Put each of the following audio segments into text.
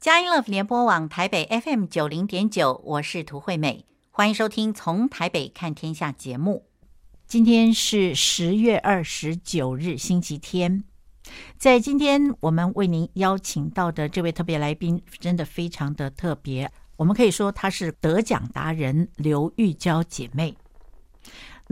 佳音乐联播网台北 FM 九零点九，我是涂惠美，欢迎收听《从台北看天下》节目。今天是十月二十九日，星期天。在今天我们为您邀请到的这位特别来宾，真的非常的特别。我们可以说她是得奖达人刘玉娇姐妹。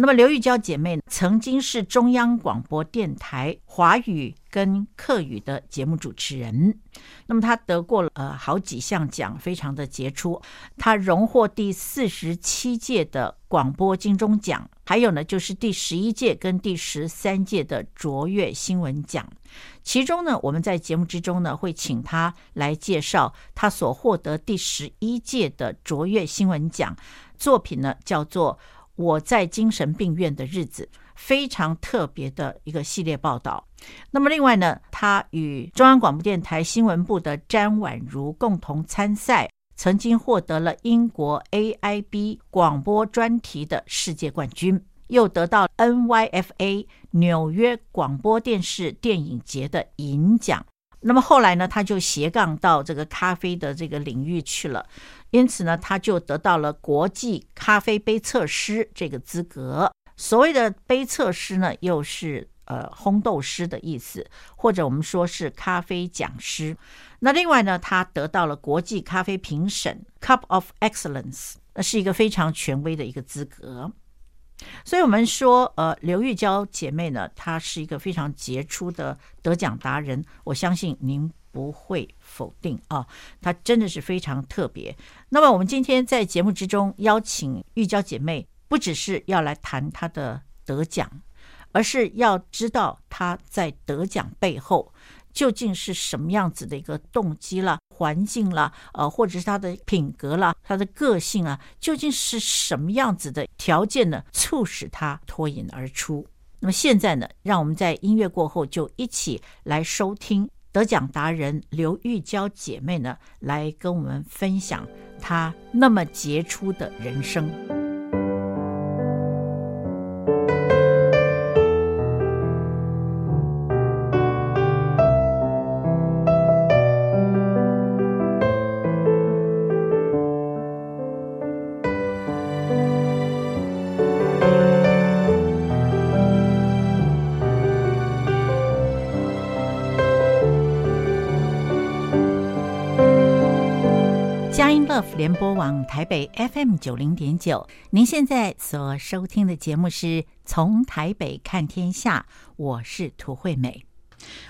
那么刘玉娇姐妹曾经是中央广播电台华语跟客语的节目主持人，那么她得过了呃好几项奖，非常的杰出。她荣获第四十七届的广播金钟奖，还有呢就是第十一届跟第十三届的卓越新闻奖。其中呢，我们在节目之中呢会请她来介绍她所获得第十一届的卓越新闻奖作品呢，叫做。我在精神病院的日子，非常特别的一个系列报道。那么，另外呢，他与中央广播电台新闻部的詹婉如共同参赛，曾经获得了英国 AIB 广播专题的世界冠军，又得到 NYFA 纽约广播电视电影节的银奖。那么后来呢，他就斜杠到这个咖啡的这个领域去了。因此呢，他就得到了国际咖啡杯测师这个资格。所谓的杯测师呢，又是呃烘豆师的意思，或者我们说是咖啡讲师。那另外呢，他得到了国际咖啡评审 Cup of Excellence，那是一个非常权威的一个资格。所以，我们说，呃，刘玉娇姐妹呢，她是一个非常杰出的得奖达人。我相信您不会否定啊，他真的是非常特别。那么，我们今天在节目之中邀请玉娇姐妹，不只是要来谈她的得奖，而是要知道她在得奖背后。究竟是什么样子的一个动机啦、环境啦，呃，或者是她的品格啦、她的个性啊，究竟是什么样子的条件呢，促使她脱颖而出？那么现在呢，让我们在音乐过后就一起来收听得奖达人刘玉娇姐妹呢，来跟我们分享她那么杰出的人生。联播网台北 FM 九零点九，您现在所收听的节目是从台北看天下，我是涂惠美。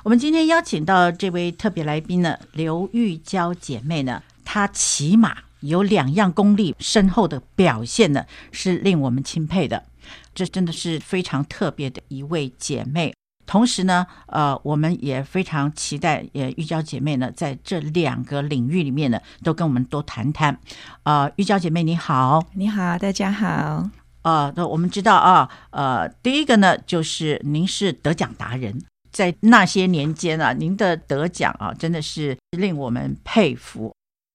我们今天邀请到这位特别来宾呢，刘玉娇姐妹呢，她起码有两样功力深厚的表现呢，是令我们钦佩的。这真的是非常特别的一位姐妹。同时呢，呃，我们也非常期待，呃，玉娇姐妹呢，在这两个领域里面呢，都跟我们多谈谈。呃，玉娇姐妹你好，你好，大家好。呃，那我们知道啊，呃，第一个呢，就是您是得奖达人，在那些年间啊，您的得奖啊，真的是令我们佩服。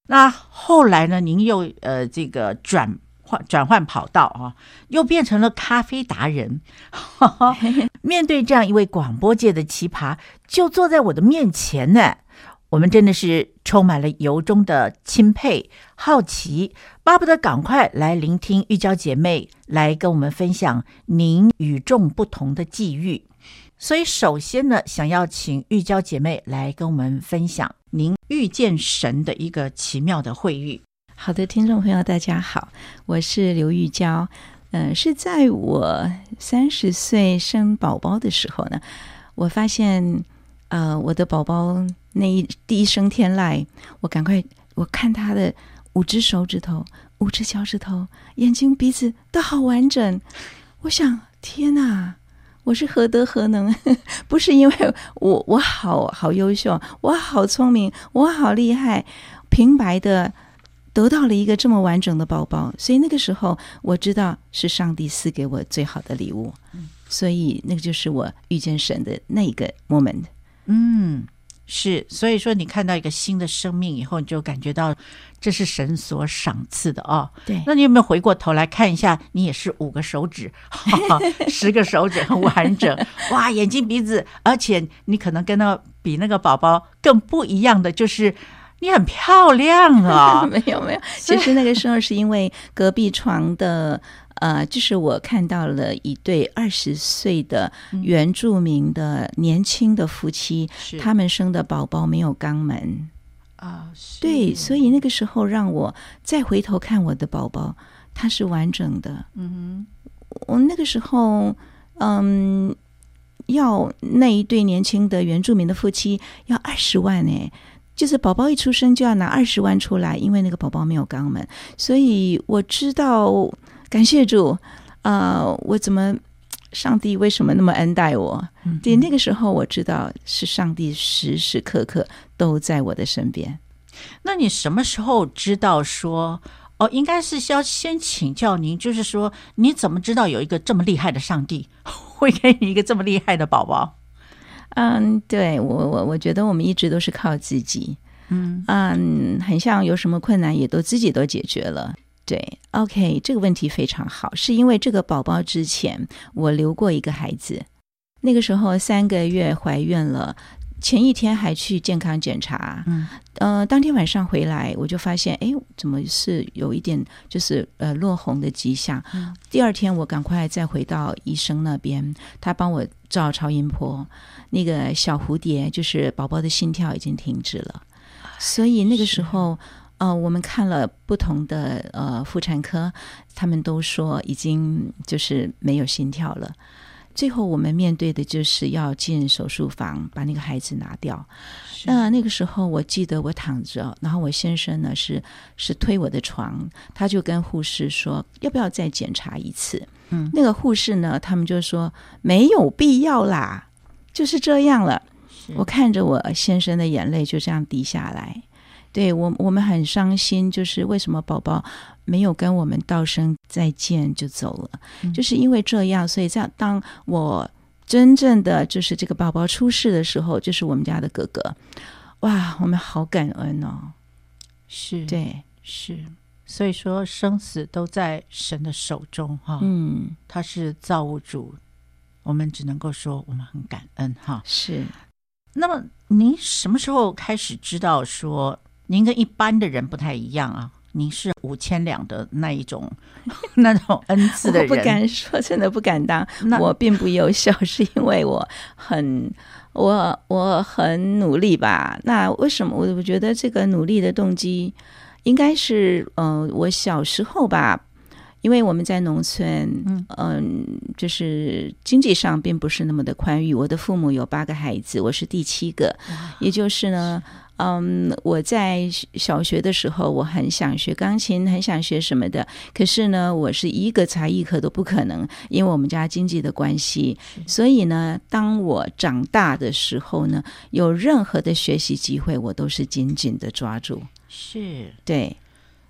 那后来呢，您又呃这个转。换转换跑道啊，又变成了咖啡达人。面对这样一位广播界的奇葩，就坐在我的面前呢，我们真的是充满了由衷的钦佩、好奇，巴不得赶快来聆听玉娇姐妹来跟我们分享您与众不同的际遇。所以，首先呢，想要请玉娇姐妹来跟我们分享您遇见神的一个奇妙的会遇。好的，听众朋友，大家好，我是刘玉娇。嗯、是在我三十岁生宝宝的时候呢，我发现，呃，我的宝宝那一第一声天籁，我赶快我看他的五只手指头、五只脚趾头、眼睛、鼻子都好完整。我想，天哪，我是何德何能？不是因为我我好好优秀，我好聪明，我好厉害，平白的。得到了一个这么完整的宝宝，所以那个时候我知道是上帝赐给我最好的礼物，所以那个就是我遇见神的那个 moment。嗯，是，所以说你看到一个新的生命以后，你就感觉到这是神所赏赐的哦。对，那你有没有回过头来看一下？你也是五个手指，十个手指很完整，哇，眼睛鼻子，而且你可能跟那个比那个宝宝更不一样的就是。你很漂亮啊！没 有没有，其实那个时候是因为隔壁床的。呃，就是我看到了一对二十岁的原住民的年轻的夫妻，嗯、他们生的宝宝没有肛门啊，对，所以那个时候让我再回头看我的宝宝，他是完整的。嗯哼，我那个时候，嗯，要那一对年轻的原住民的夫妻要二十万呢，就是宝宝一出生就要拿二十万出来，因为那个宝宝没有肛门，所以我知道。感谢主，啊、呃，我怎么，上帝为什么那么恩待我？嗯，对，那个时候我知道是上帝时时刻刻都在我的身边。那你什么时候知道说，哦，应该是要先请教您，就是说，你怎么知道有一个这么厉害的上帝 会给你一个这么厉害的宝宝？嗯，对，我我我觉得我们一直都是靠自己，嗯嗯，很像有什么困难也都自己都解决了。对，OK，这个问题非常好，是因为这个宝宝之前我留过一个孩子，那个时候三个月怀孕了，前一天还去健康检查，嗯，呃，当天晚上回来我就发现，哎，怎么是有一点就是呃落红的迹象？嗯，第二天我赶快再回到医生那边，他帮我照超音波，那个小蝴蝶就是宝宝的心跳已经停止了，所以那个时候。呃，我们看了不同的呃妇产科，他们都说已经就是没有心跳了。最后我们面对的就是要进手术房把那个孩子拿掉。那那个时候我记得我躺着，然后我先生呢是是推我的床，他就跟护士说要不要再检查一次。嗯，那个护士呢，他们就说没有必要啦，就是这样了。我看着我先生的眼泪就这样滴下来。对我，我们很伤心，就是为什么宝宝没有跟我们道声再见就走了，嗯，就是因为这样，所以这样，当我真正的就是这个宝宝出世的时候，就是我们家的哥哥，哇，我们好感恩哦，是。对，是，所以说生死都在神的手中哈，嗯，他是造物主，我们只能够说我们很感恩哈，是。那么您什么时候开始知道说？您跟一般的人不太一样啊，您是五千两的那一种，那种恩赐的人。我不敢说，真的不敢当。我并不优秀，是因为我很我我很努力吧？那为什么？我我觉得这个努力的动机，应该是嗯、呃，我小时候吧，因为我们在农村，嗯、呃，就是经济上并不是那么的宽裕。我的父母有八个孩子，我是第七个，也就是呢。嗯，我在小学的时候，我很想学钢琴，很想学什么的。可是呢，我是一个才艺课都不可能，因为我们家经济的关系。所以呢，当我长大的时候呢，有任何的学习机会，我都是紧紧的抓住。是，对，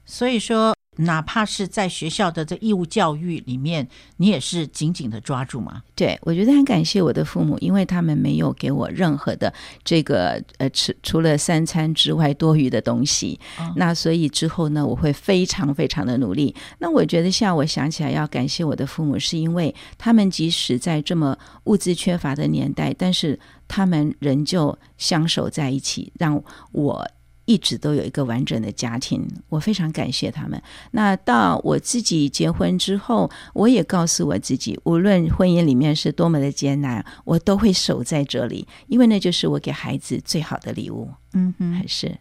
所以说。哪怕是在学校的这义务教育里面，你也是紧紧的抓住吗？对，我觉得很感谢我的父母，因为他们没有给我任何的这个呃吃除了三餐之外多余的东西。哦。那所以之后呢，我会非常非常的努力。那我觉得现在我想起来要感谢我的父母，是因为他们即使在这么物资缺乏的年代，但是他们仍旧相守在一起，让我。一直都有一个完整的家庭，我非常感谢他们。那到我自己结婚之后，我也告诉我自己，无论婚姻里面是多么的艰难，我都会守在这里，因为那就是我给孩子最好的礼物。嗯哼，还是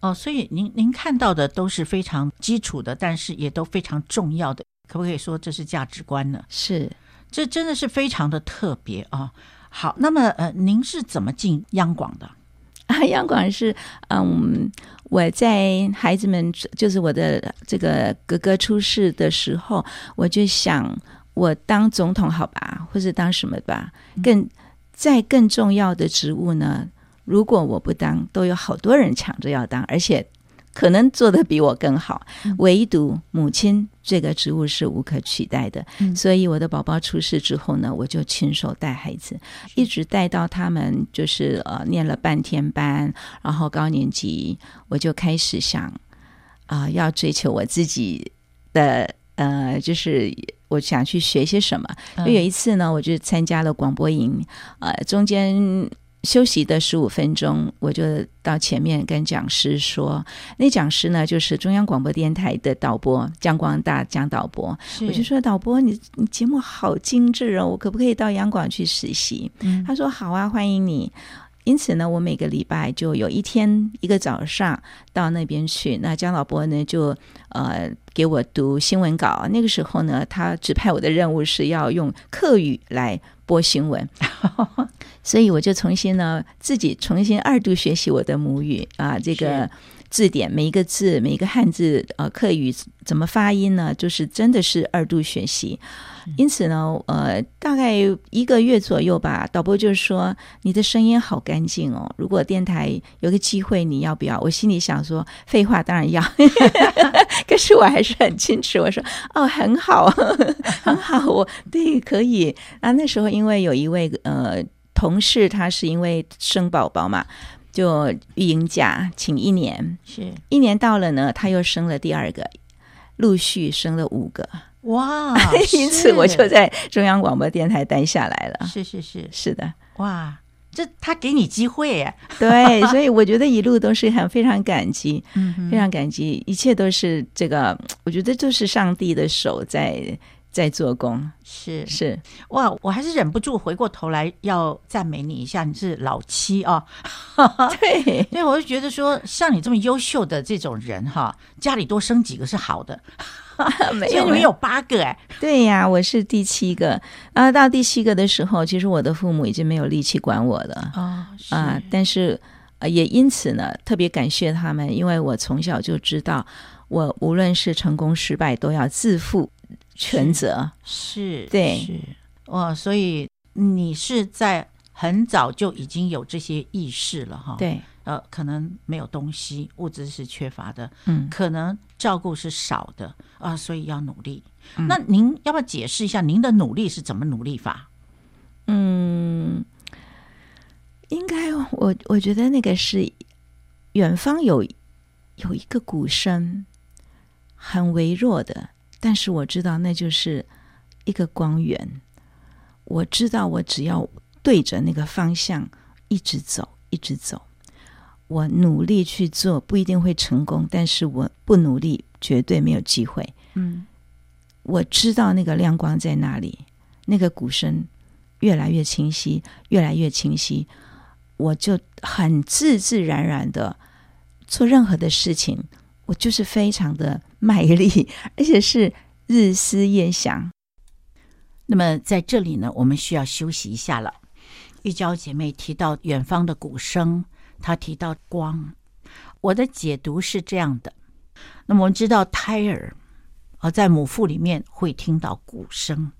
哦，所以您您看到的都是非常基础的，但是也都非常重要的，可不可以说这是价值观呢？是，这真的是非常的特别啊、哦。好，那么呃，您是怎么进央广的？啊，央广是，嗯，我在孩子们就是我的这个哥哥出世的时候，我就想，我当总统好吧，或者当什么吧，更在更重要的职务呢，如果我不当，都有好多人抢着要当，而且。可能做的比我更好，唯独母亲这个职务是无可取代的。嗯、所以我的宝宝出世之后呢，我就亲手带孩子，一直带到他们就是呃念了半天班，然后高年级，我就开始想啊、呃，要追求我自己的呃，就是我想去学些什么。就有一次呢，我就参加了广播营，呃，中间。休息的十五分钟，我就到前面跟讲师说，那讲师呢就是中央广播电台的导播江光大江导播，我就说导播，你你节目好精致哦，我可不可以到央广去实习？嗯，他说好啊，欢迎你。因此呢，我每个礼拜就有一天一个早上到那边去。那江导播呢，就呃给我读新闻稿。那个时候呢，他指派我的任务是要用客语来播新闻，所以我就重新呢自己重新二度学习我的母语啊，这个。字典每一个字，每一个汉字，呃，课语怎么发音呢？就是真的是二度学习。因此呢，呃，大概一个月左右吧，导播就说：“你的声音好干净哦，如果电台有个机会，你要不要？”我心里想说：“废话，当然要。”可是我还是很矜持，我说：“哦，很好，很好，我对可以。”啊，那时候因为有一位呃同事，他是因为生宝宝嘛。就育婴假请一年，是一年到了呢，他又生了第二个，陆续生了五个，哇！因此我就在中央广播电台待下来了。是是是是的，哇！这他给你机会耶，对，所以我觉得一路都是很非常感激，嗯，非常感激，一切都是这个，我觉得就是上帝的手在。在做工。是。是。哇，我还是忍不住回过头来要赞美你一下，你是老七 啊，对，因为我就觉得说，像你这么优秀的这种人哈，家里多生几个是好的，没有，你们有八个哎，对呀，我是第七个，然后到第七个的时候，其实我的父母已经没有力气管我了。啊啊，但是也因此呢，特别感谢他们，因为我从小就知道，我无论是成功失败，都要自负。全责是，对，是哇，所以你是在很早就已经有这些意识了哈。对，呃，可能没有东西，物资是缺乏的，嗯，可能照顾是少的啊，所以要努力。嗯、那您要不要解释一下您的努力是怎么努力法？嗯，应该我我觉得那个是远方有有一个鼓声，很微弱的。但是我知道那就是一个光源，我知道我只要对着那个方向一直走，一直走，我努力去做，不一定会成功，但是我不努力绝对没有机会。嗯，我知道那个亮光在哪里，那个鼓声越来越清晰，越来越清晰，我就很自自然然的做任何的事情。我就是非常的卖力，而且是日思夜想。那么在这里呢，我们需要休息一下了。玉娇姐妹提到远方的鼓声，她提到光。我的解读是这样的：那么我们知道胎儿啊，在母腹里面会听到鼓声，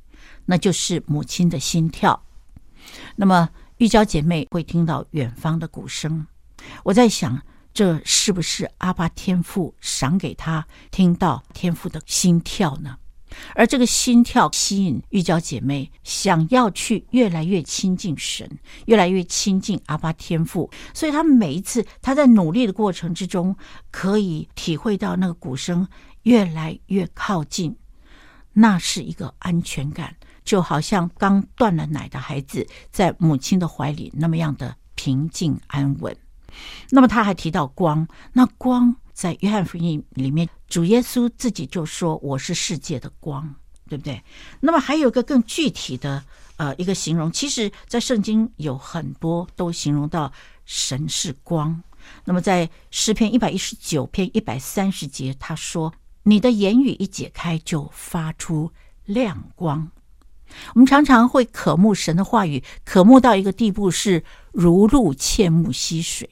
那就是母亲的心跳。那么玉娇姐妹会听到远方的鼓声。我在想。这是不是阿巴天父赏给他听到天父的心跳呢？而这个心跳吸引玉娇姐妹想要去越来越亲近神，越来越亲近阿巴天父。所以，她每一次她在努力的过程之中，可以体会到那个鼓声越来越靠近，那是一个安全感，就好像刚断了奶的孩子在母亲的怀里那么样的平静安稳。那么他还提到光，那光在约翰福音里面，主耶稣自己就说：“我是世界的光”，对不对？那么还有一个更具体的呃一个形容，其实，在圣经有很多都形容到神是光。那么在诗篇一百一十九篇一百三十节，他说：“你的言语一解开，就发出亮光。”我们常常会渴慕神的话语，渴慕到一个地步是如露切慕溪水。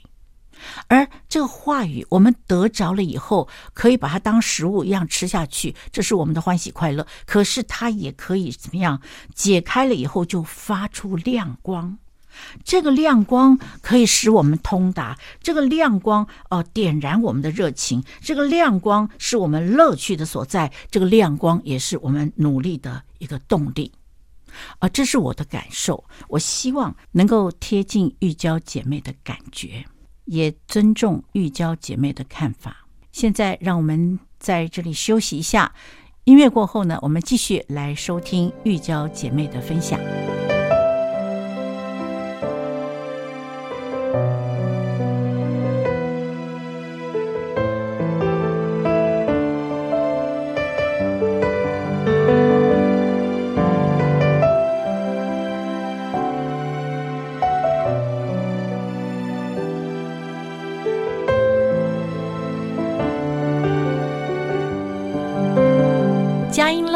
而这个话语，我们得着了以后，可以把它当食物一样吃下去，这是我们的欢喜快乐。可是它也可以怎么样？解开了以后就发出亮光，这个亮光可以使我们通达，这个亮光哦、点燃我们的热情，这个亮光是我们乐趣的所在，这个亮光也是我们努力的一个动力。啊、这是我的感受，我希望能够贴近玉娇姐妹的感觉。也尊重玉娇姐妹的看法。现在让我们在这里休息一下，音乐过后呢，我们继续来收听玉娇姐妹的分享。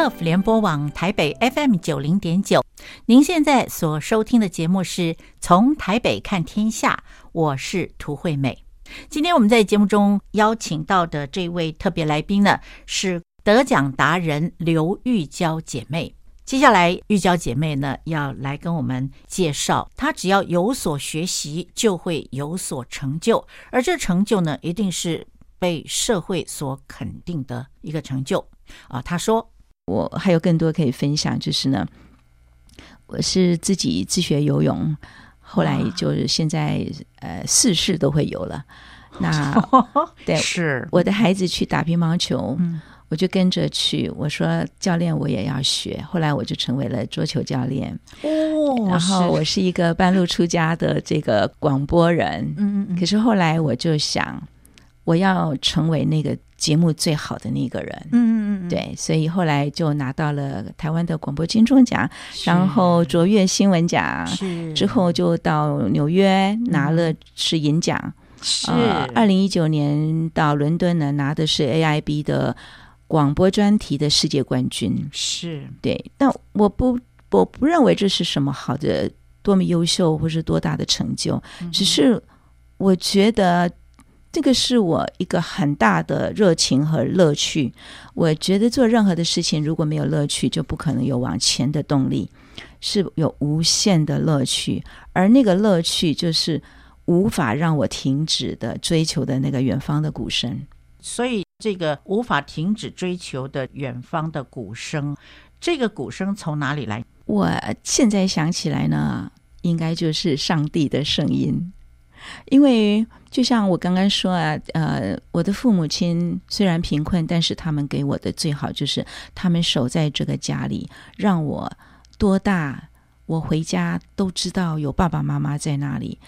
Love 联播网台北 FM 九零点九，您现在所收听的节目是从台北看天下，我是涂惠美。今天我们在节目中邀请到的这位特别来宾呢，是得奖达人刘玉娇姐妹。接下来，玉娇姐妹呢要来跟我们介绍，她只要有所学习，就会有所成就，而这成就呢，一定是被社会所肯定的一个成就。啊，他说我还有更多可以分享，就是呢，我是自己自学游泳，后来就是现在呃四式都会游了。那 对，是我的孩子去打乒乓球，嗯，我就跟着去。我说教练，我也要学。后来我就成为了桌球教练。哦，然后我是一个半路出家的这个广播人。嗯嗯。可是后来我就想，我要成为那个。节目最好的那个人，嗯嗯嗯，对，所以后来就拿到了台湾的广播金钟奖，然后卓越新闻奖，是。之后就到纽约拿了是银奖，是。二零一九年到伦敦呢拿的是 AIB 的广播专题的世界冠军，是。对，但我不我不认为这是什么好的多么优秀或是多大的成就，嗯、只是我觉得。这个是我一个很大的热情和乐趣。我觉得做任何的事情，如果没有乐趣，就不可能有往前的动力，是有无限的乐趣。而那个乐趣，就是无法让我停止的追求的那个远方的鼓声。所以，这个无法停止追求的远方的鼓声，这个鼓声从哪里来？我现在想起来呢，应该就是上帝的声音。因为就像我刚刚说啊，呃，我的父母亲虽然贫困，但是他们给我的最好就是他们守在这个家里，让我多大我回家都知道有爸爸妈妈在那里。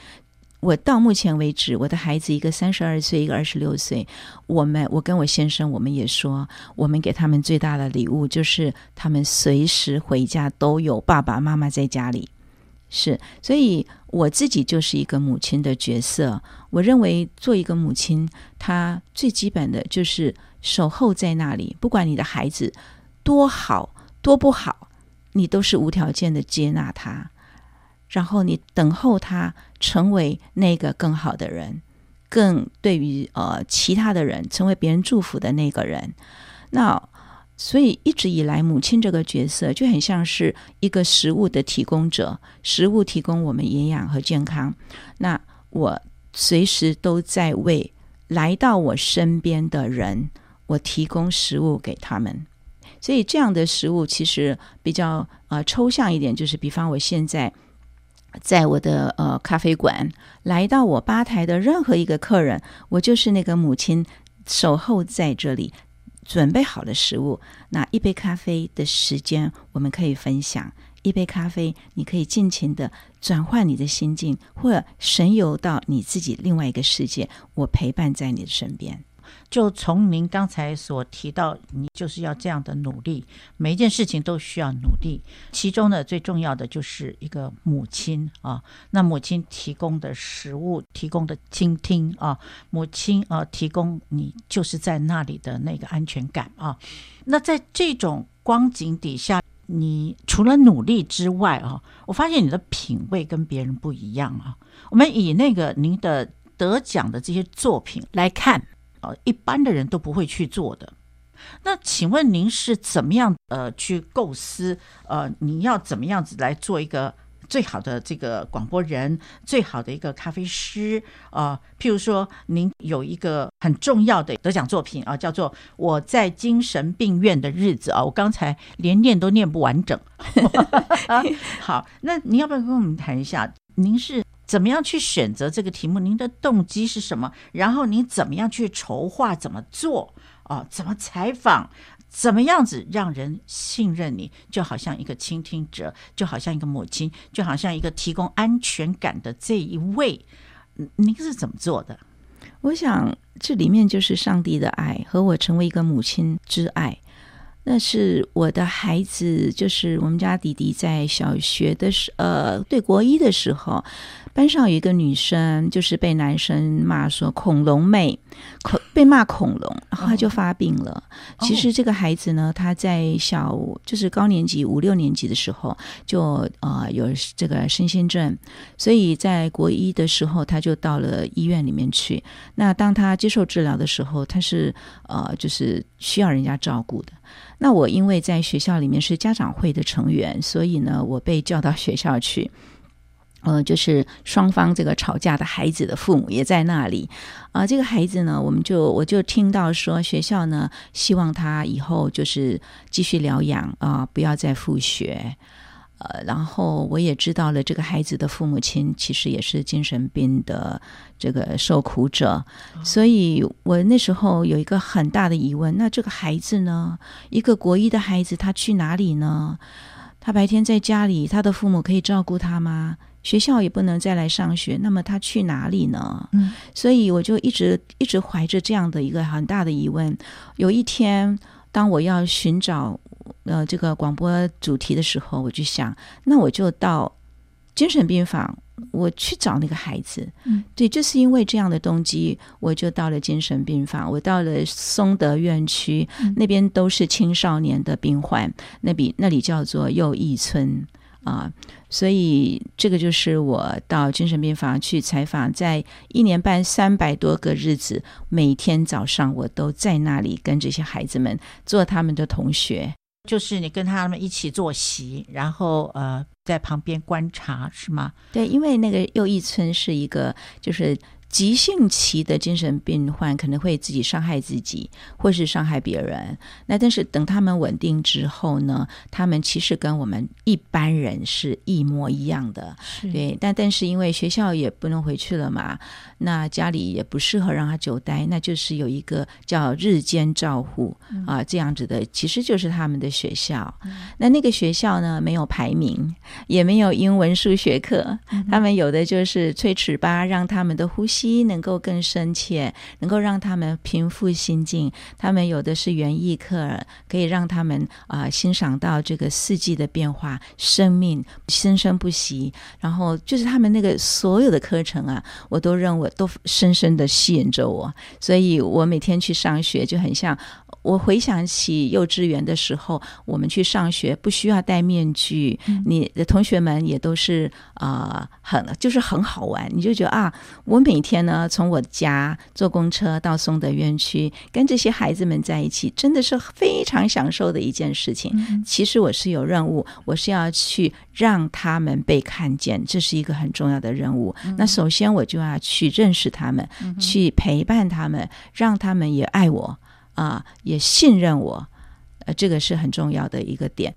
我到目前为止，我的孩子一个三十二岁，一个二十六岁，我们我跟我先生我们也说，我们给他们最大的礼物就是他们随时回家都有爸爸妈妈在家里。是，所以我自己就是一个母亲的角色。我认为做一个母亲，她最基本的就是守候在那里，不管你的孩子多好多不好，你都是无条件的接纳他，然后你等候他成为那个更好的人，更对于呃其他的人成为别人祝福的那个人。那。所以一直以来，母亲这个角色就很像是一个食物的提供者，食物提供我们营养和健康。那我随时都在为来到我身边的人，我提供食物给他们。所以这样的食物其实比较呃抽象一点，就是比方我现在在我的呃咖啡馆来到我吧台的任何一个客人，我就是那个母亲守候在这里。准备好的食物，那一杯咖啡的时间我们可以分享。一杯咖啡，你可以尽情的转换你的心境，或神游到你自己另外一个世界。我陪伴在你的身边。就从您刚才所提到，你就是要这样的努力，每一件事情都需要努力。其中呢，最重要的就是一个母亲啊，那母亲提供的食物，提供的倾听啊，母亲啊，提供你就是在那里的那个安全感啊。那在这种光景底下，你除了努力之外啊，我发现你的品味跟别人不一样啊。我们以那个您的得奖的这些作品来看。呃，一般的人都不会去做的。那请问您是怎么样呃去构思呃，你要怎么样子来做一个最好的这个广播人，最好的一个咖啡师啊、呃？譬如说，您有一个很重要的得奖作品啊、呃，叫做《我在精神病院的日子》啊、我刚才连念都念不完整。好，那您要不要跟我们谈一下？您是？怎么样去选择这个题目？您的动机是什么？然后您怎么样去筹划？怎么做？啊，怎么采访？怎么样子让人信任你？就好像一个倾听者，就好像一个母亲，就好像一个提供安全感的这一位，您是怎么做的？我想这里面就是上帝的爱和我成为一个母亲之爱。那是我的孩子，就是我们家弟弟在小学的时，呃，对，国一的时候，班上有一个女生，就是被男生骂说“恐龙妹”，恐被骂恐龙，然后她就发病了。Oh. 其实这个孩子呢，他在小就是高年级五六年级的时候就呃有这个身心症，所以在国一的时候他就到了医院里面去。那当他接受治疗的时候，他是呃就是需要人家照顾的。那我因为在学校里面是家长会的成员，所以呢，我被叫到学校去。呃，就是双方这个吵架的孩子的父母也在那里。啊、这个孩子呢，我们就我就听到说，学校呢希望他以后就是继续疗养啊、不要再复学。呃，然后我也知道了，这个孩子的父母亲其实也是精神病的这个受苦者，所以我那时候有一个很大的疑问：那这个孩子呢，一个国一的孩子，他去哪里呢？他白天在家里，他的父母可以照顾他吗？学校也不能再来上学，那么他去哪里呢？嗯，所以我就一直一直怀着这样的一个很大的疑问。有一天，当我要寻找。呃，这个广播主题的时候，我就想，那我就到精神病房，我去找那个孩子。嗯，对，就是因为这样的动机，我就到了精神病房，我到了松德院区，嗯、那边都是青少年的病患，那比那里叫做右翼村啊，所以这个就是我到精神病房去采访，在一年半三百多个日子，每天早上我都在那里跟这些孩子们做他们的同学。就是你跟他们一起坐席，然后呃，在旁边观察，是吗？对，因为那个右一村是一个，就是。急性期的精神病患可能会自己伤害自己，或是伤害别人。那但是等他们稳定之后呢，他们其实跟我们一般人是一模一样的。对，但但是因为学校也不能回去了嘛，那家里也不适合让他久待，那就是有一个叫日间照护、嗯、啊这样子的，其实就是他们的学校。嗯、那那个学校呢，没有排名，也没有英文数学课，嗯、他们有的就是吹尺八，让他们的呼吸。能够更深切，能够让他们平复心境。他们有的是园艺课，可以让他们啊、欣赏到这个四季的变化，生命生生不息。然后就是他们那个所有的课程啊，我都认为都深深的吸引着我。所以我每天去上学就很像。我回想起幼稚园的时候，我们去上学不需要戴面具，嗯、你的同学们也都是啊、呃，很就是很好玩。你就觉得啊，我每天呢从我家坐公车到松德院区，跟这些孩子们在一起，真的是非常享受的一件事情。嗯、其实我是有任务，我是要去让他们被看见，这是一个很重要的任务。嗯、那首先我就要去认识他们，嗯、去陪伴他们，让他们也爱我。啊，也信任我，呃，这个是很重要的一个点。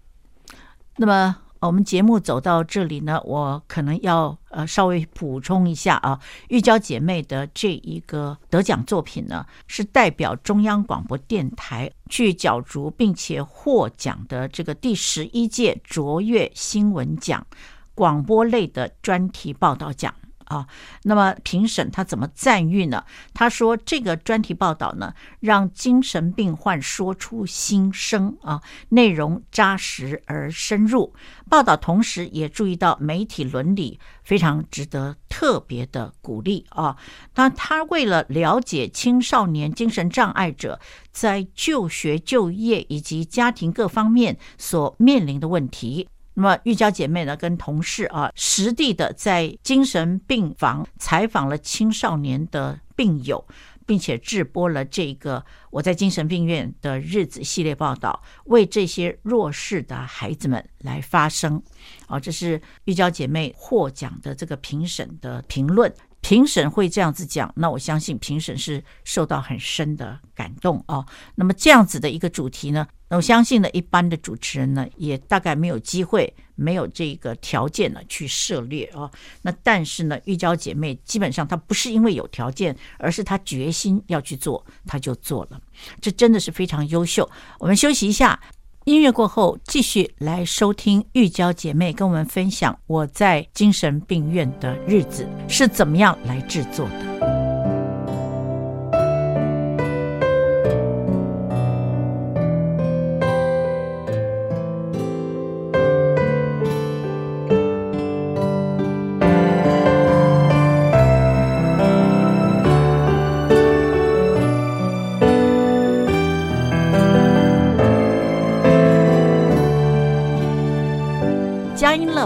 那么我们节目走到这里呢，我可能要呃稍微补充一下啊，玉娇姐妹的这一个得奖作品呢，是代表中央广播电台去角逐并且获奖的这个第十一届卓越新闻奖广播类的专题报道奖。啊，那么评审他怎么赞誉呢？他说这个专题报道呢，让精神病患说出心声啊，内容扎实而深入。报道同时也注意到媒体伦理，非常值得特别的鼓励啊。那他为了了解青少年精神障碍者在就学、就业以及家庭各方面所面临的问题。那么玉娇姐妹呢，跟同事啊，实地的在精神病房采访了青少年的病友，并且制播了这个我在精神病院的日子系列报道，为这些弱势的孩子们来发声。啊，这是玉娇姐妹获奖的这个评审的评论。评审会这样子讲，那我相信评审是受到很深的感动啊。那么这样子的一个主题呢，那我相信呢，一般的主持人呢，也大概没有机会，没有这个条件呢去涉猎啊。那但是呢，玉娇姐妹基本上她不是因为有条件，而是她决心要去做，她就做了。这真的是非常优秀。我们休息一下。音乐过后，继续来收听玉娇姐妹跟我们分享我在精神病院的日子是怎么样来制作的。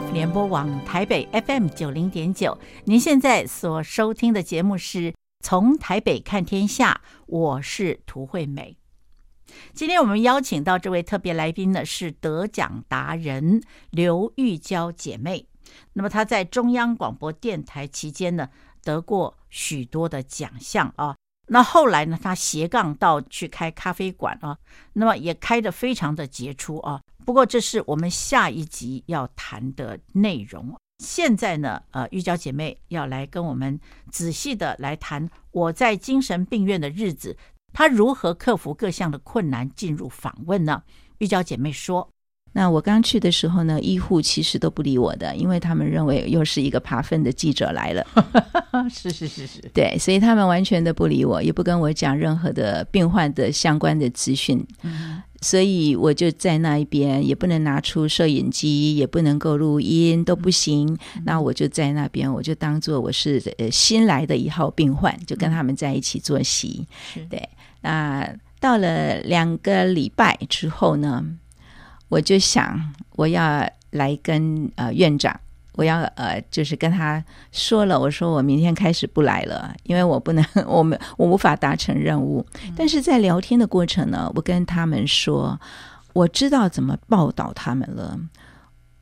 联播网台北 FM 九零点九，您现在所收听的节目是从台北看天下，我是涂惠美。今天我们邀请到这位特别来宾呢，是得奖达人刘玉娇姐妹。那么她在中央广播电台期间呢，得过许多的奖项啊。那后来呢，她斜杠到去开咖啡馆啊，那么也开得非常的杰出啊。不过这是我们下一集要谈的内容。现在呢，呃，玉娇姐妹要来跟我们仔细的来谈我在精神病院的日子，她如何克服各项的困难进入访问呢？玉娇姐妹说。那我刚去的时候呢，医护其实都不理我的，因为他们认为又是一个爬粪的记者来了。是是是是，对，所以他们完全的不理我，也不跟我讲任何的病患的相关的资讯。嗯，所以我就在那一边，也不能拿出摄影机，也不能够录音，都不行。嗯，那我就在那边，我就当做我是呃新来的一号病患，就跟他们在一起作息。对，那到了两个礼拜之后呢，我就想，我要来跟呃院长，我要呃就是跟他说了，我说我明天开始不来了，因为我不能，我们我无法达成任务。但是在聊天的过程呢，我跟他们说，我知道怎么报道他们了。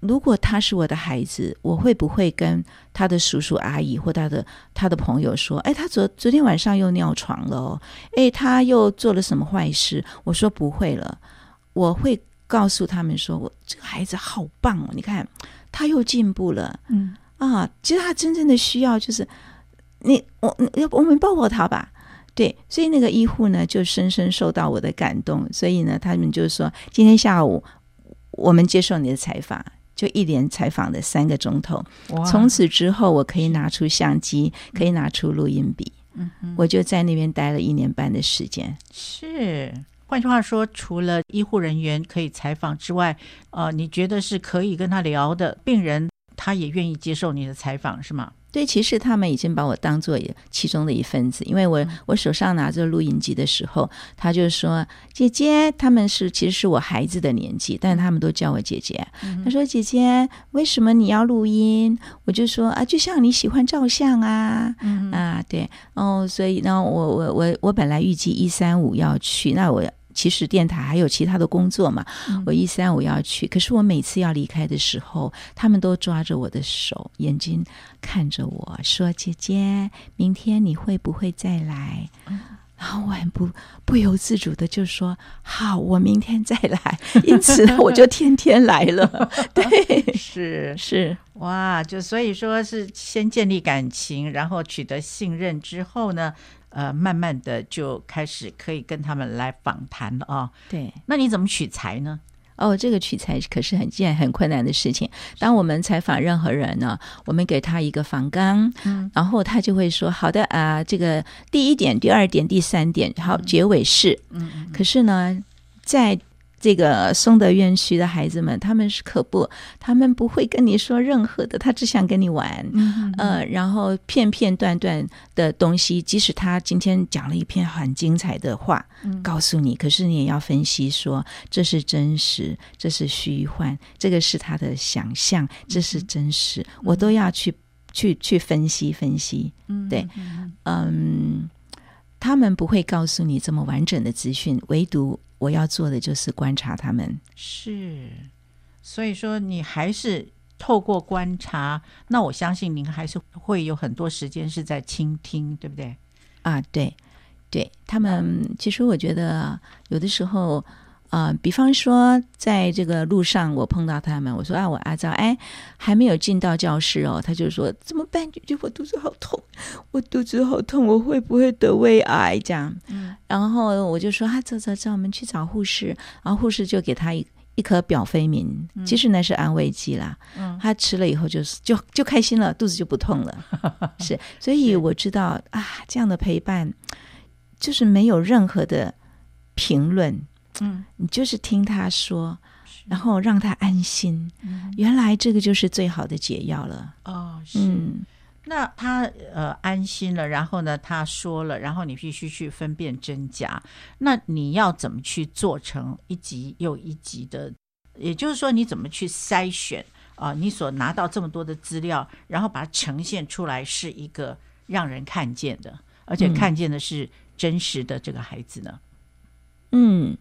如果他是我的孩子，我会不会跟他的叔叔阿姨或他的他的朋友说，哎，他昨昨天晚上又尿床了哦，哎，他又做了什么坏事？我说不会了，我会。告诉他们说：“我这个孩子好棒哦！你看，他又进步了。嗯啊，其实他真正的需要就是你，我，要不我们抱抱他吧。对，所以那个医护呢，就深深受到我的感动。所以呢，他们就说，今天下午我们接受你的采访，就一连采访了三个钟头。从此之后，我可以拿出相机，可以拿出录音笔。嗯，我就在那边待了一年半的时间。是。”换句话说，除了医护人员可以采访之外，呃，你觉得是可以跟他聊的病人，他也愿意接受你的采访，是吗？对，其实他们已经把我当做其中的一份子，因为我我手上拿着录音机的时候，他就说：“姐姐，他们是其实是我孩子的年纪，但他们都叫我姐姐。嗯”他说：“姐姐，为什么你要录音？”我就说：“啊，就像你喜欢照相啊，嗯、啊，对，哦，所以呢，我我我我本来预计一三五要去，那我。”其实电台还有其他的工作嘛，我一三五要去，可是我每次要离开的时候，他们都抓着我的手，眼睛看着我说：“姐姐，明天你会不会再来？”然后我很不不由自主的就说：“好，我明天再来。”因此我就天天来了。对，是是哇，就所以说是先建立感情，然后取得信任之后呢。呃，慢慢的就开始可以跟他们来访谈了啊、哦。对，那你怎么取材呢？哦，这个取材可是很件很困难的事情。当我们采访任何人呢，我们给他一个访纲，嗯，然后他就会说：“好的啊、呃，这个第一点、第二点、第三点，好，结尾是。”嗯，可是呢，在这个松德院区的孩子们，他们是可不，他们不会跟你说任何的，他只想跟你玩，呃，然后片片段段的东西，即使他今天讲了一篇很精彩的话，嗯、告诉你，可是你也要分析说这是真实，这是虚幻，这个是他的想象，这是真实，嗯、我都要去去去分析分析，嗯，对，嗯，他们不会告诉你这么完整的资讯，唯独。我要做的就是观察他们，是，所以说你还是透过观察，那我相信您还是会有很多时间是在倾听，对不对？啊，对，对他们，其实我觉得有的时候。啊、呃，比方说，在这个路上我碰到他们，我说啊，我阿昭，哎，还没有进到教室哦，他就说怎么办？就就我肚子好痛，我肚子好痛，我会不会得胃癌？这样，嗯，然后我就说啊，走走走，我们去找护士，然后护士就给他一一颗表飞明，其实那是安慰剂啦，嗯，他吃了以后就是就就开心了，肚子就不痛了，是，所以我知道啊，这样的陪伴就是没有任何的评论。嗯，你就是听他说，然后让他安心。嗯，原来这个就是最好的解药了。哦，是。嗯，那他呃安心了，然后呢，他说了，然后你必须去分辨真假。那你要怎么去做成一集又一集的？也就是说，你怎么去筛选啊、呃，你所拿到这么多的资料，然后把它呈现出来，是一个让人看见的，而且看见的是真实的这个孩子呢？嗯，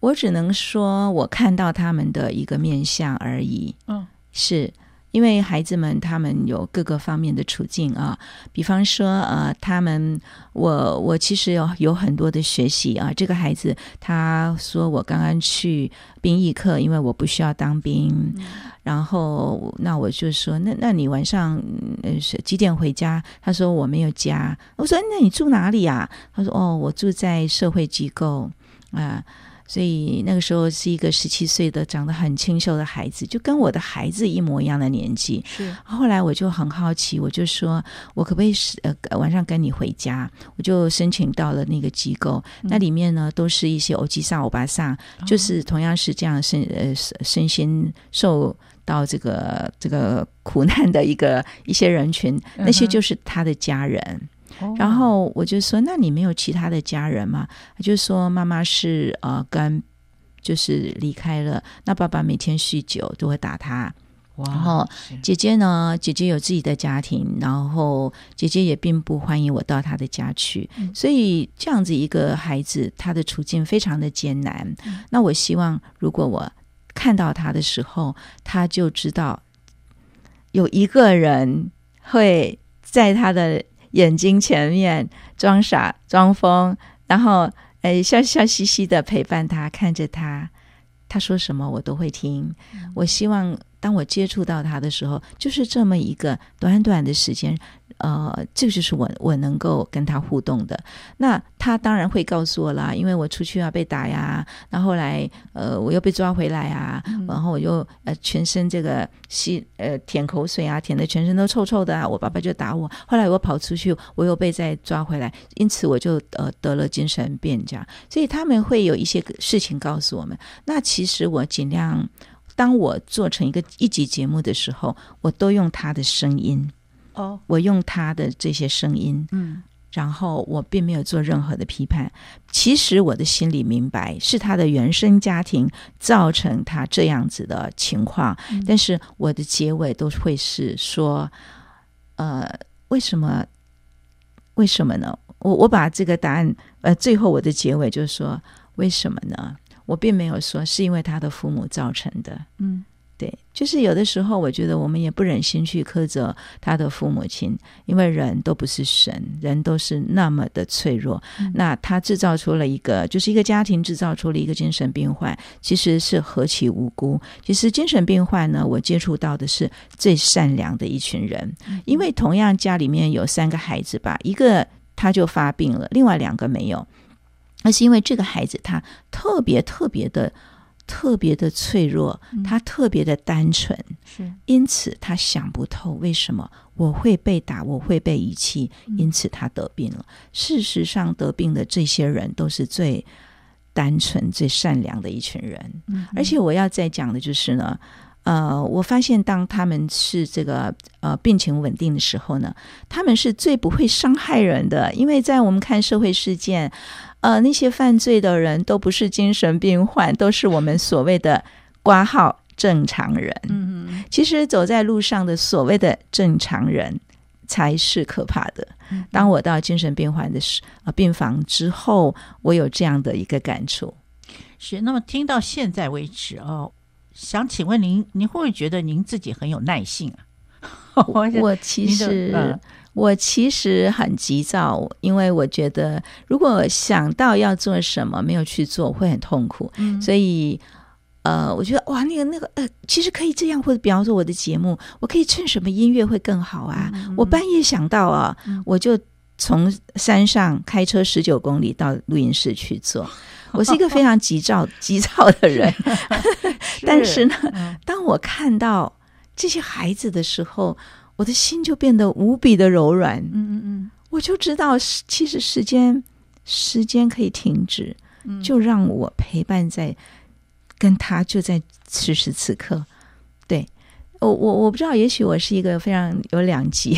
我只能说我看到他们的一个面相而已。嗯，是。因为孩子们他们有各个方面的处境啊，比方说呃，他们我我其实有有很多的学习啊。这个孩子他说我刚刚去兵役课，因为我不需要当兵，嗯、然后那我就说那那你晚上呃是几点回家？他说我没有家。我说那你住哪里呀、啊？他说哦，我住在社会机构啊。所以那个时候是一个十七岁的长得很清秀的孩子，就跟我的孩子一模一样的年纪。是。后来我就很好奇，我就说，我可不可以是呃晚上跟你回家？我就申请到了那个机构，嗯、那里面呢都是一些欧吉桑、欧巴桑，就是同样是这样身呃身心受到这个这个苦难的一个一些人群，那些就是他的家人。然后我就说：“那你没有其他的家人吗？”他就说：“妈妈是呃跟就是离开了，那爸爸每天酗酒都会打他。然后姐姐呢，姐姐有自己的家庭，然后姐姐也并不欢迎我到她的家去。嗯、所以这样子一个孩子，他的处境非常的艰难。嗯、那我希望，如果我看到他的时候，他就知道有一个人会在他的。”眼睛前面装傻装疯，然后诶笑笑嘻嘻的陪伴他，看着他，他说什么我都会听。嗯、我希望当我接触到他的时候，就是这么一个短短的时间。呃，这个就是我我能够跟他互动的。那他当然会告诉我啦，因为我出去啊被打呀，然后后来呃我又被抓回来啊，嗯、然后我又呃全身这个吸呃舔口水啊，舔的全身都臭臭的啊，我爸爸就打我。后来我跑出去，我又被再抓回来，因此我就呃得了精神病这样。所以他们会有一些事情告诉我们。那其实我尽量，当我做成一个一集节目的时候，我都用他的声音。哦，我用他的这些声音，嗯，然后我并没有做任何的批判。其实我的心里明白，是他的原生家庭造成他这样子的情况。嗯，但是我的结尾都会是说，呃，为什么？为什么呢？我我把这个答案，呃，最后我的结尾就是说，为什么呢？我并没有说是因为他的父母造成的，嗯。对，就是有的时候，我觉得我们也不忍心去苛责他的父母亲，因为人都不是神，人都是那么的脆弱。嗯、那他制造出了一个，就是一个家庭制造出了一个精神病患，其实是何其无辜。其实精神病患呢，我接触到的是最善良的一群人，因为同样家里面有三个孩子吧，一个他就发病了，另外两个没有，那是因为这个孩子他特别特别的。特别的脆弱，他特别的单纯，是、嗯、因此他想不透为什么我会被打，我会被遗弃，因此他得病了。嗯、事实上，得病的这些人都是最单纯、最善良的一群人。嗯、而且我要再讲的就是呢，呃，我发现当他们是这个呃病情稳定的时候呢，他们是最不会伤害人的，因为在我们看社会事件。呃，那些犯罪的人都不是精神病患，都是我们所谓的挂号正常人。嗯嗯，其实走在路上的所谓的正常人才是可怕的。当我到精神病患的呃病房之后，我有这样的一个感触。是，那么听到现在为止哦，想请问您，您会不会觉得您自己很有耐性啊？我，我其实。我其实很急躁，因为我觉得如果想到要做什么没有去做，会很痛苦。嗯，所以呃，我觉得哇，那个那个呃，其实可以这样，或者比方说我的节目，我可以趁什么音乐会更好啊？嗯，我半夜想到啊，嗯，我就从山上开车十九公里到录音室去做。我是一个非常急躁急躁的人，但是呢，嗯，当我看到这些孩子的时候。我的心就变得无比的柔软，嗯嗯嗯，我就知道，其实时间时间可以停止，嗯，就让我陪伴在跟他，就在此时此刻。对，我我我不知道，也许我是一个非常有两极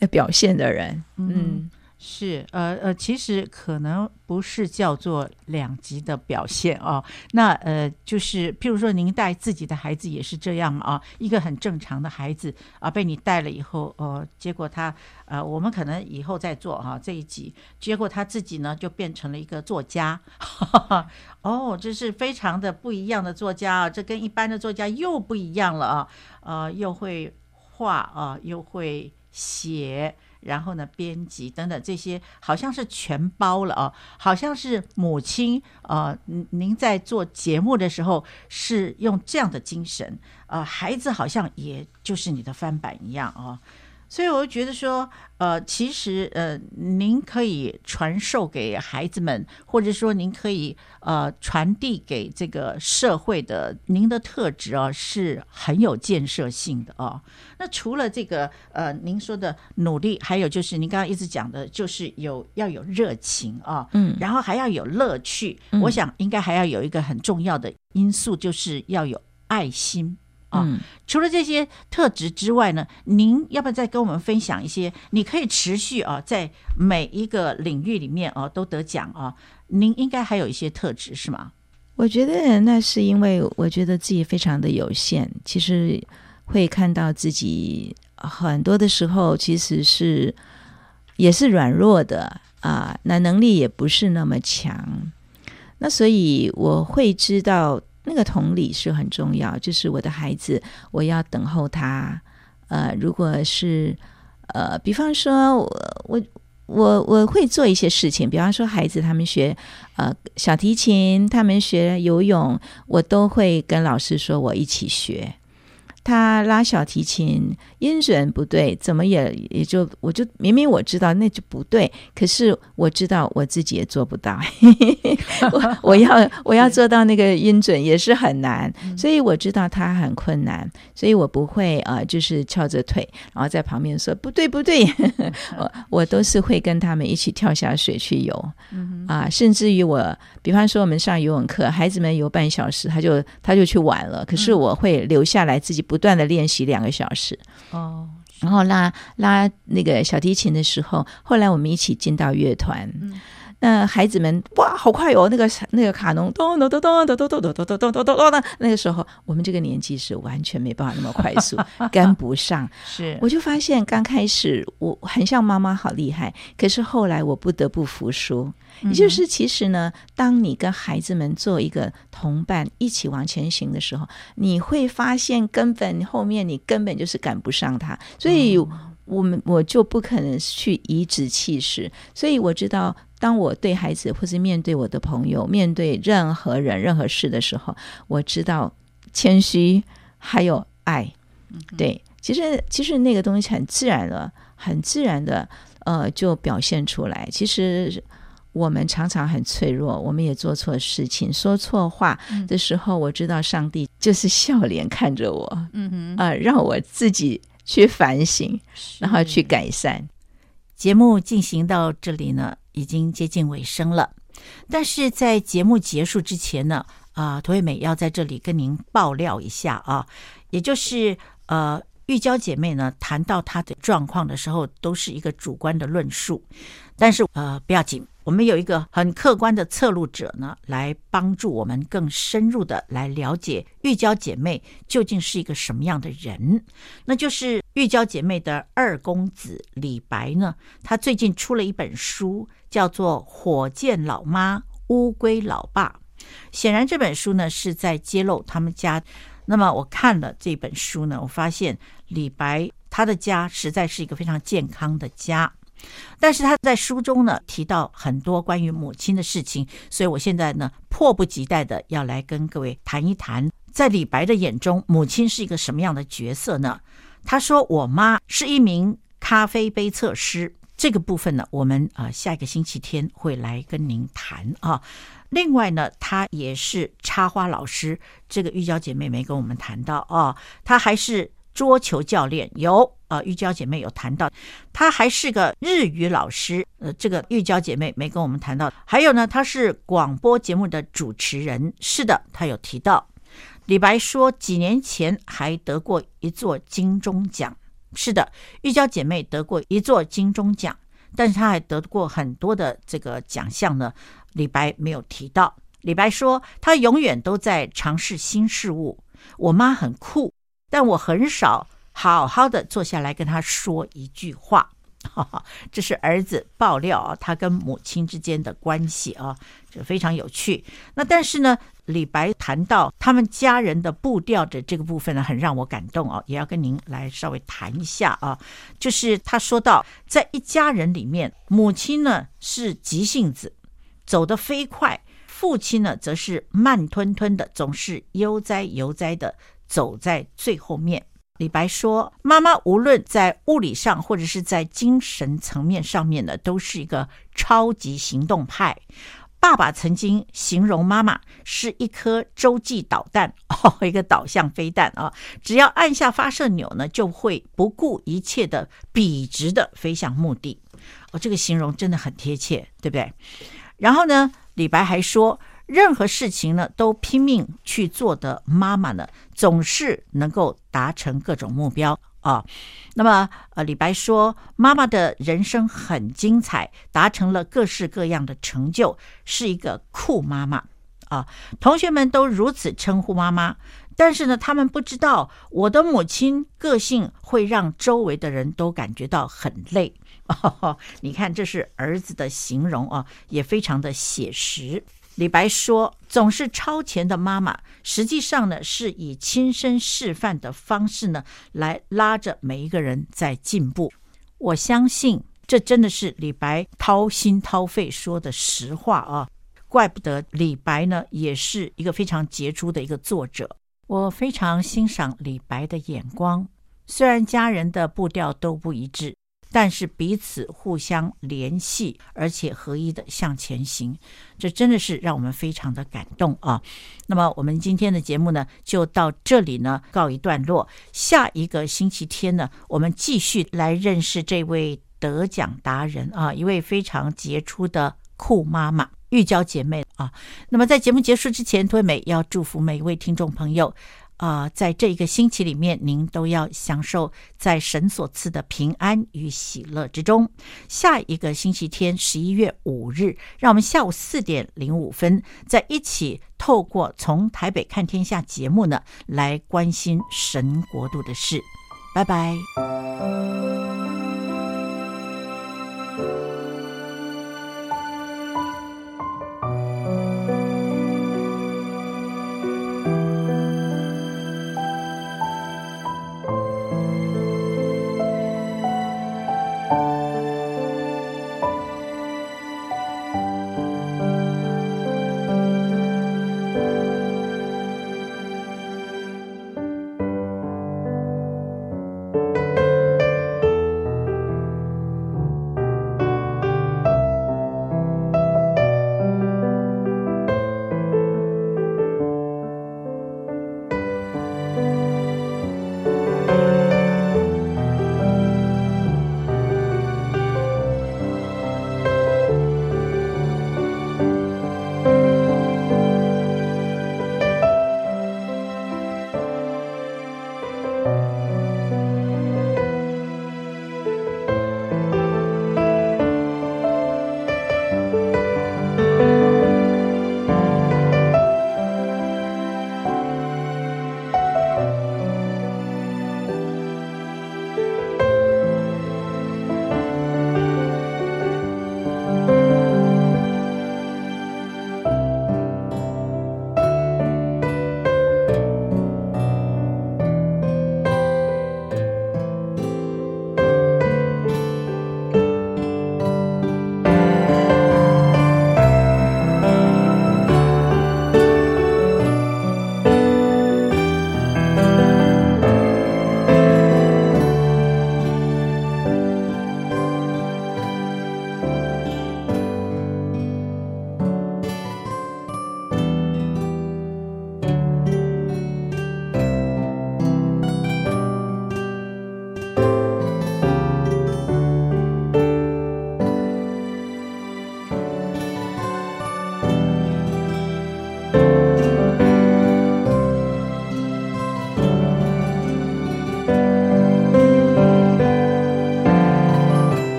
的表现的人，嗯，嗯，是，呃呃，其实可能不是叫做两极的表现哦。那呃，就是譬如说，您带自己的孩子也是这样啊，一个很正常的孩子啊，被你带了以后，呃，结果他呃，我们可能以后再做哈、这一集，结果他自己呢就变成了一个作家，哈 哈哦，这是非常的不一样的作家啊，这跟一般的作家又不一样了啊，呃，又会画啊，又会写。然后呢，编辑等等这些，好像是全包了啊，好像是母亲呃，您在做节目的时候是用这样的精神，呃，孩子好像也就是你的翻版一样啊。所以我就觉得说，呃，其实呃，您可以传授给孩子们，或者说您可以呃传递给这个社会的您的特质啊，是很有建设性的啊。那除了这个呃，您说的努力，还有就是您刚刚一直讲的，就是有要有热情啊，嗯，然后还要有乐趣。嗯，我想应该还要有一个很重要的因素，就是要有爱心。嗯，除了这些特质之外呢，您要不要再跟我们分享一些？你可以持续啊，在每一个领域里面啊都得奖啊。您应该还有一些特质是吗？我觉得那是因为我觉得自己非常的有限，其实会看到自己很多的时候其实是也是软弱的啊，那能力也不是那么强，那所以我会知道。那个同理是很重要，就是我的孩子，我要等候他。呃，如果是呃，比方说我我我我会做一些事情，比方说孩子他们学呃小提琴，他们学游泳，我都会跟老师说，我一起学。他拉小提琴音准不对，怎么也也就我就明明我知道那就不对，可是我知道我自己也做不到，我我要我要做到那个音准也是很难，所以我知道他很困难，所以我不会啊、呃，就是翘着腿，然后在旁边说不对不对，我我都是会跟他们一起跳下水去游，啊，甚至于我比方说我们上游泳课，孩子们游半小时，他就他就去玩了，可是我会留下来自己不。不断的练习两个小时。哦，然后拉拉那个小提琴的时候，后来我们一起进到乐团。嗯那孩子们哇，好快哦！那个那个卡农咚咚咚咚咚咚咚咚咚咚咚咚咚咚，那个时候我们这个年纪是完全没办法那么快速，跟不上。是，我就发现刚开始我很像妈妈，好厉害。可是后来我不得不服输。也就是其实呢，当你跟孩子们做一个同伴，一起往前行的时候，你会发现根本后面你根本就是赶不上他，所以。我们我就不可能去颐指气使，所以我知道，当我对孩子或是面对我的朋友、面对任何人、任何事的时候，我知道谦虚还有爱。对，其实其实那个东西很自然的、很自然的，呃，就表现出来。其实我们常常很脆弱，我们也做错事情、说错话的时候，我知道上帝就是笑脸看着我，嗯哼，啊，让我自己。去反省，然后去改善。节目进行到这里呢，已经接近尾声了。但是在节目结束之前呢，啊、呃，涂惠美要在这里跟您爆料一下啊，也就是呃，玉娇姐妹呢谈到她的状况的时候，都是一个主观的论述，但是呃，不要紧。我们有一个很客观的侧录者呢，来帮助我们更深入的来了解玉娇姐妹究竟是一个什么样的人。那就是玉娇姐妹的二公子李白呢，他最近出了一本书，叫做《火箭老妈乌龟老爸》。显然这本书呢是在揭露他们家。那么我看了这本书呢，我发现李白他的家实在是一个非常健康的家。但是他在书中呢提到很多关于母亲的事情，所以我现在呢迫不及待的要来跟各位谈一谈，在李白的眼中，母亲是一个什么样的角色呢？他说：“我妈是一名咖啡杯测师。”这个部分呢，我们啊下一个星期天会来跟您谈啊。另外呢，她也是插花老师，这个玉娇姐妹没跟我们谈到啊，她还是。桌球教练有呃，玉娇姐妹有谈到，她还是个日语老师，呃，这个玉娇姐妹没跟我们谈到。还有呢，她是广播节目的主持人，是的，她有提到。李白说几年前还得过一座金钟奖，是的，玉娇姐妹得过一座金钟奖。但是她还得过很多的这个奖项呢。李白没有提到。李白说，他永远都在尝试新事物。我妈很酷，但我很少好好的坐下来跟他说一句话。哈哈，这是儿子爆料啊，他跟母亲之间的关系啊，这非常有趣。那但是呢，李白谈到他们家人的步调的这个部分呢，很让我感动啊，也要跟您来稍微谈一下啊。就是他说到，在一家人里面，母亲呢是急性子，走得飞快；父亲呢则是慢吞吞的，总是悠哉悠哉的走在最后面。李白说：“妈妈无论在物理上，或者是在精神层面上面呢，都是一个超级行动派。爸爸曾经形容妈妈是一颗洲际导弹 哦，一个导向飞弹啊，只要按下发射钮呢，就会不顾一切的笔直的飞向目的。哦，这个形容真的很贴切，对不对？然后呢，李白还说。”任何事情呢，都拼命去做的妈妈呢，总是能够达成各种目标啊。那么，呃，李白说，妈妈的人生很精彩，达成了各式各样的成就，是一个酷妈妈啊。同学们都如此称呼妈妈，但是呢，他们不知道我的母亲个性会让周围的人都感觉到很累。哦，你看，这是儿子的形容啊，也非常的写实。李白说：“总是超前的妈妈，实际上呢，是以亲身示范的方式呢，来拉着每一个人在进步。我相信，这真的是李白掏心掏肺说的实话啊！怪不得李白呢，也是一个非常杰出的一个作者。我非常欣赏李白的眼光，虽然家人的步调都不一致。”但是彼此互相联系，而且合一的向前行，这真的是让我们非常的感动啊！那么我们今天的节目呢，就到这里呢告一段落。下一个星期天呢，我们继续来认识这位得奖达人啊，一位非常杰出的酷妈妈玉娇姐妹啊。那么在节目结束之前，涂美要祝福每一位听众朋友。啊、在这一个星期里面，您都要享受在神所赐的平安与喜乐之中。下一个星期天，十一月五日，让我们下午四点零五分，在一起透过从台北看天下节目呢，来关心神国度的事。拜拜。